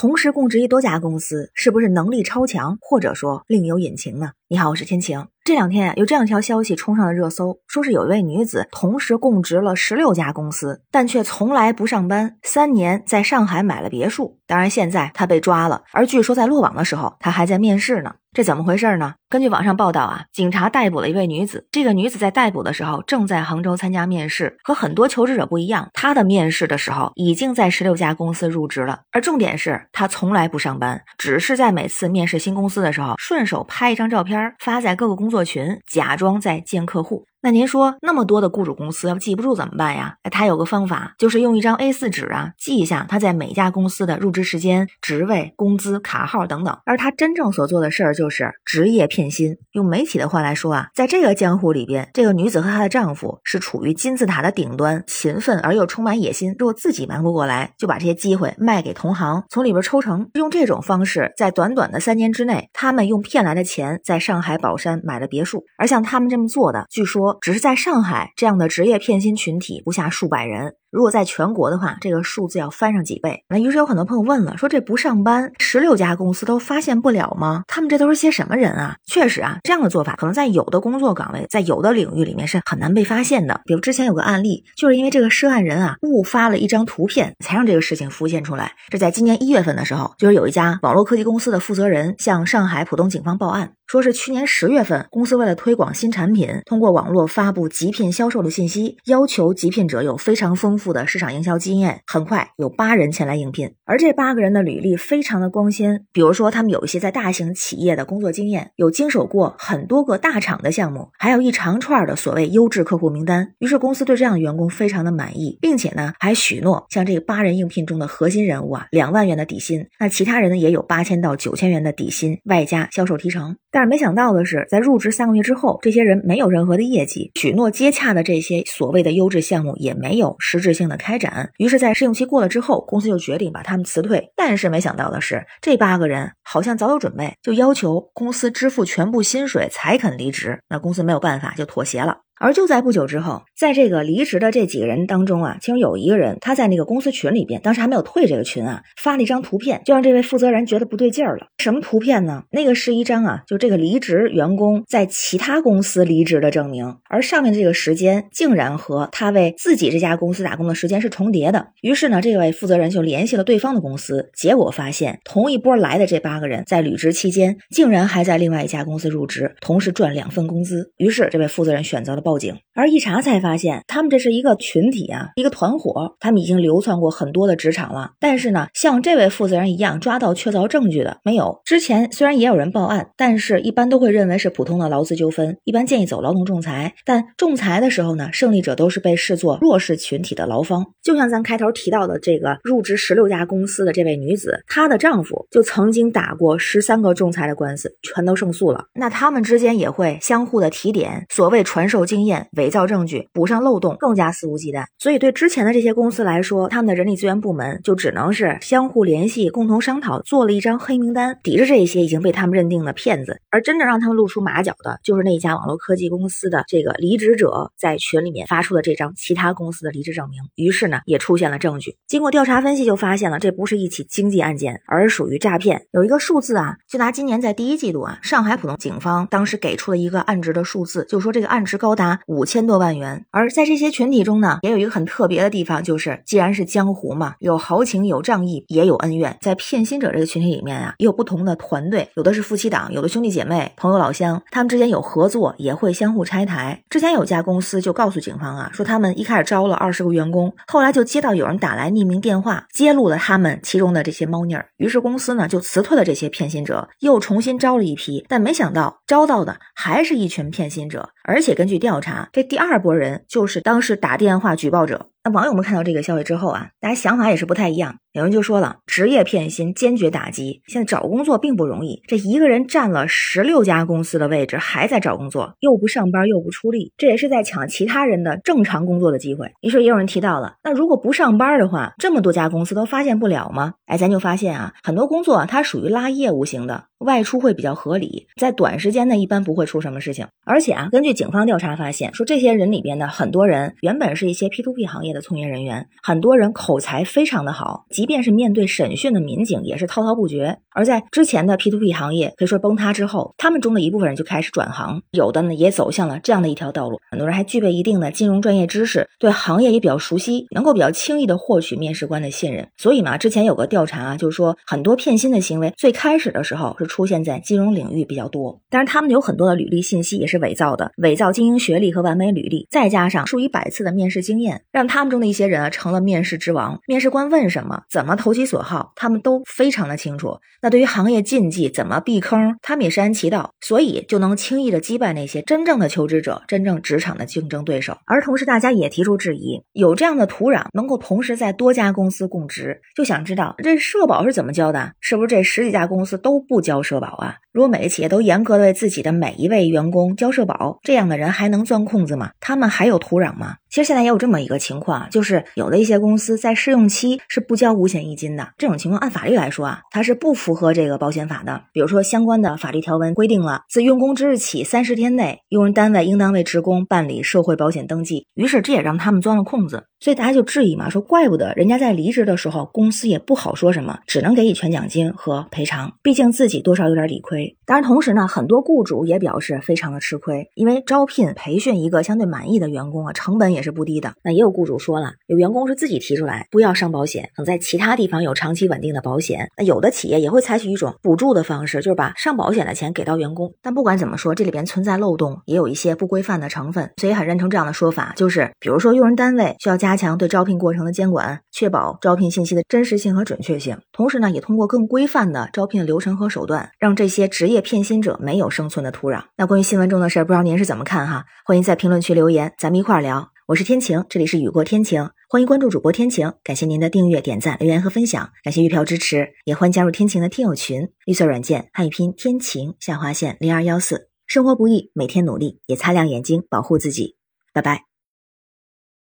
同时供职于多家公司，是不是能力超强，或者说另有隐情呢？你好，我是天晴。这两天啊，有这样一条消息冲上了热搜，说是有一位女子同时供职了十六家公司，但却从来不上班，三年在上海买了别墅。当然，现在她被抓了，而据说在落网的时候，她还在面试呢。这怎么回事呢？根据网上报道啊，警察逮捕了一位女子。这个女子在逮捕的时候正在杭州参加面试，和很多求职者不一样，她的面试的时候已经在十六家公司入职了。而重点是她从来不上班，只是在每次面试新公司的时候，顺手拍一张照片发在各个工作群，假装在见客户。那您说那么多的雇主公司要记不住怎么办呀？哎，他有个方法，就是用一张 A4 纸啊，记一下他在每家公司的入职时间、职位、工资、卡号等等。而他真正所做的事儿就是职业骗心。用媒体的话来说啊，在这个江湖里边，这个女子和她的丈夫是处于金字塔的顶端，勤奋而又充满野心。如果自己忙不过来，就把这些机会卖给同行，从里边抽成。用这种方式，在短短的三年之内，他们用骗来的钱在上海宝山买了别墅。而像他们这么做的，据说。只是在上海这样的职业骗心群体不下数百人。如果在全国的话，这个数字要翻上几倍。那于是有很多朋友问了，说这不上班，十六家公司都发现不了吗？他们这都是些什么人啊？确实啊，这样的做法可能在有的工作岗位，在有的领域里面是很难被发现的。比如之前有个案例，就是因为这个涉案人啊误发了一张图片，才让这个事情浮现出来。这在今年一月份的时候，就是有一家网络科技公司的负责人向上海浦东警方报案，说是去年十月份，公司为了推广新产品，通过网络发布急聘销售的信息，要求急聘者有非常丰富。的市场营销经验，很快有八人前来应聘，而这八个人的履历非常的光鲜，比如说他们有一些在大型企业的工作经验，有经手过很多个大厂的项目，还有一长串的所谓优质客户名单。于是公司对这样的员工非常的满意，并且呢还许诺像这八人应聘中的核心人物啊两万元的底薪，那其他人呢也有八千到九千元的底薪，外加销售提成。但但是没想到的是，在入职三个月之后，这些人没有任何的业绩，许诺接洽的这些所谓的优质项目也没有实质。性的开展，于是，在试用期过了之后，公司就决定把他们辞退。但是，没想到的是，这八个人好像早有准备，就要求公司支付全部薪水才肯离职。那公司没有办法，就妥协了。而就在不久之后，在这个离职的这几个人当中啊，其中有一个人，他在那个公司群里边，当时还没有退这个群啊，发了一张图片，就让这位负责人觉得不对劲儿了。什么图片呢？那个是一张啊，就这个离职员工在其他公司离职的证明，而上面的这个时间竟然和他为自己这家公司打工的时间是重叠的。于是呢，这位负责人就联系了对方的公司，结果发现同一波来的这八个人在履职期间，竟然还在另外一家公司入职，同时赚两份工资。于是这位负责人选择了报。报警，而一查才发现，他们这是一个群体啊，一个团伙，他们已经流窜过很多的职场了。但是呢，像这位负责人一样抓到确凿证据的没有。之前虽然也有人报案，但是一般都会认为是普通的劳资纠纷，一般建议走劳动仲裁。但仲裁的时候呢，胜利者都是被视作弱势群体的劳方。就像咱开头提到的这个入职十六家公司的这位女子，她的丈夫就曾经打过十三个仲裁的官司，全都胜诉了。那他们之间也会相互的提点，所谓传授经。经验伪造证据，补上漏洞，更加肆无忌惮。所以对之前的这些公司来说，他们的人力资源部门就只能是相互联系，共同商讨，做了一张黑名单，抵制这些已经被他们认定的骗子。而真正让他们露出马脚的，就是那一家网络科技公司的这个离职者在群里面发出的这张其他公司的离职证明。于是呢，也出现了证据。经过调查分析，就发现了这不是一起经济案件，而属于诈骗。有一个数字啊，就拿今年在第一季度啊，上海浦东警方当时给出了一个案值的数字，就说这个案值高达。五千多万元，而在这些群体中呢，也有一个很特别的地方，就是既然是江湖嘛，有豪情，有仗义，也有恩怨。在骗薪者这个群体里面啊，也有不同的团队，有的是夫妻档，有的兄弟姐妹、朋友老乡，他们之间有合作，也会相互拆台。之前有家公司就告诉警方啊，说他们一开始招了二十个员工，后来就接到有人打来匿名电话，揭露了他们其中的这些猫腻儿，于是公司呢就辞退了这些骗薪者，又重新招了一批，但没想到招到的还是一群骗薪者。而且根据调调查，这第二波人就是当时打电话举报者。那网友们看到这个消息之后啊，大家想法也是不太一样。有人就说了，职业骗薪坚决打击。现在找工作并不容易，这一个人占了十六家公司的位置，还在找工作，又不上班又不出力，这也是在抢其他人的正常工作的机会。于是也有人提到了，那如果不上班的话，这么多家公司都发现不了吗？哎，咱就发现啊，很多工作啊，它属于拉业务型的，外出会比较合理，在短时间内一般不会出什么事情。而且啊，根据警方调查发现，说这些人里边的很多人原本是一些 P to P 行业。的从业人员，很多人口才非常的好，即便是面对审讯的民警，也是滔滔不绝。而在之前的 P to P 行业可以说崩塌之后，他们中的一部分人就开始转行，有的呢也走向了这样的一条道路。很多人还具备一定的金融专业知识，对行业也比较熟悉，能够比较轻易的获取面试官的信任。所以嘛，之前有个调查啊，就是说很多骗薪的行为最开始的时候是出现在金融领域比较多。但是，他们有很多的履历信息也是伪造的，伪造精英学历和完美履历，再加上数以百次的面试经验，让他们中的一些人啊成了面试之王。面试官问什么，怎么投其所好，他们都非常的清楚。那对于行业禁忌怎么避坑，他们也是安其道，所以就能轻易的击败那些真正的求职者、真正职场的竞争对手。而同时，大家也提出质疑：有这样的土壤，能够同时在多家公司供职，就想知道这社保是怎么交的？是不是这十几家公司都不交社保啊？如果每个企业都严格的为自己的每一位员工交社保，这样的人还能钻空子吗？他们还有土壤吗？其实现在也有这么一个情况，就是有的一些公司在试用期是不交五险一金的。这种情况按法律来说啊，它是不符合这个保险法的。比如说相关的法律条文规定了，自用工之日起三十天内，用人单位应当为职工办理社会保险登记。于是这也让他们钻了空子。所以大家就质疑嘛，说怪不得人家在离职的时候，公司也不好说什么，只能给予全奖金和赔偿，毕竟自己多少有点理亏。当然，同时呢，很多雇主也表示非常的吃亏，因为招聘培训一个相对满意的员工啊，成本也也是不低的。那也有雇主说了，有员工是自己提出来不要上保险，等在其他地方有长期稳定的保险。那有的企业也会采取一种补助的方式，就是把上保险的钱给到员工。但不管怎么说，这里边存在漏洞，也有一些不规范的成分，所以很认同这样的说法，就是比如说用人单位需要。加强对招聘过程的监管，确保招聘信息的真实性和准确性。同时呢，也通过更规范的招聘流程和手段，让这些职业骗薪者没有生存的土壤。那关于新闻中的事儿，不知道您是怎么看哈？欢迎在评论区留言，咱们一块儿聊。我是天晴，这里是雨过天晴，欢迎关注主播天晴。感谢您的订阅、点赞、留言和分享，感谢月票支持，也欢迎加入天晴的听友群。绿色软件汉语拼天晴下划线零二幺四。生活不易，每天努力，也擦亮眼睛，保护自己。拜拜。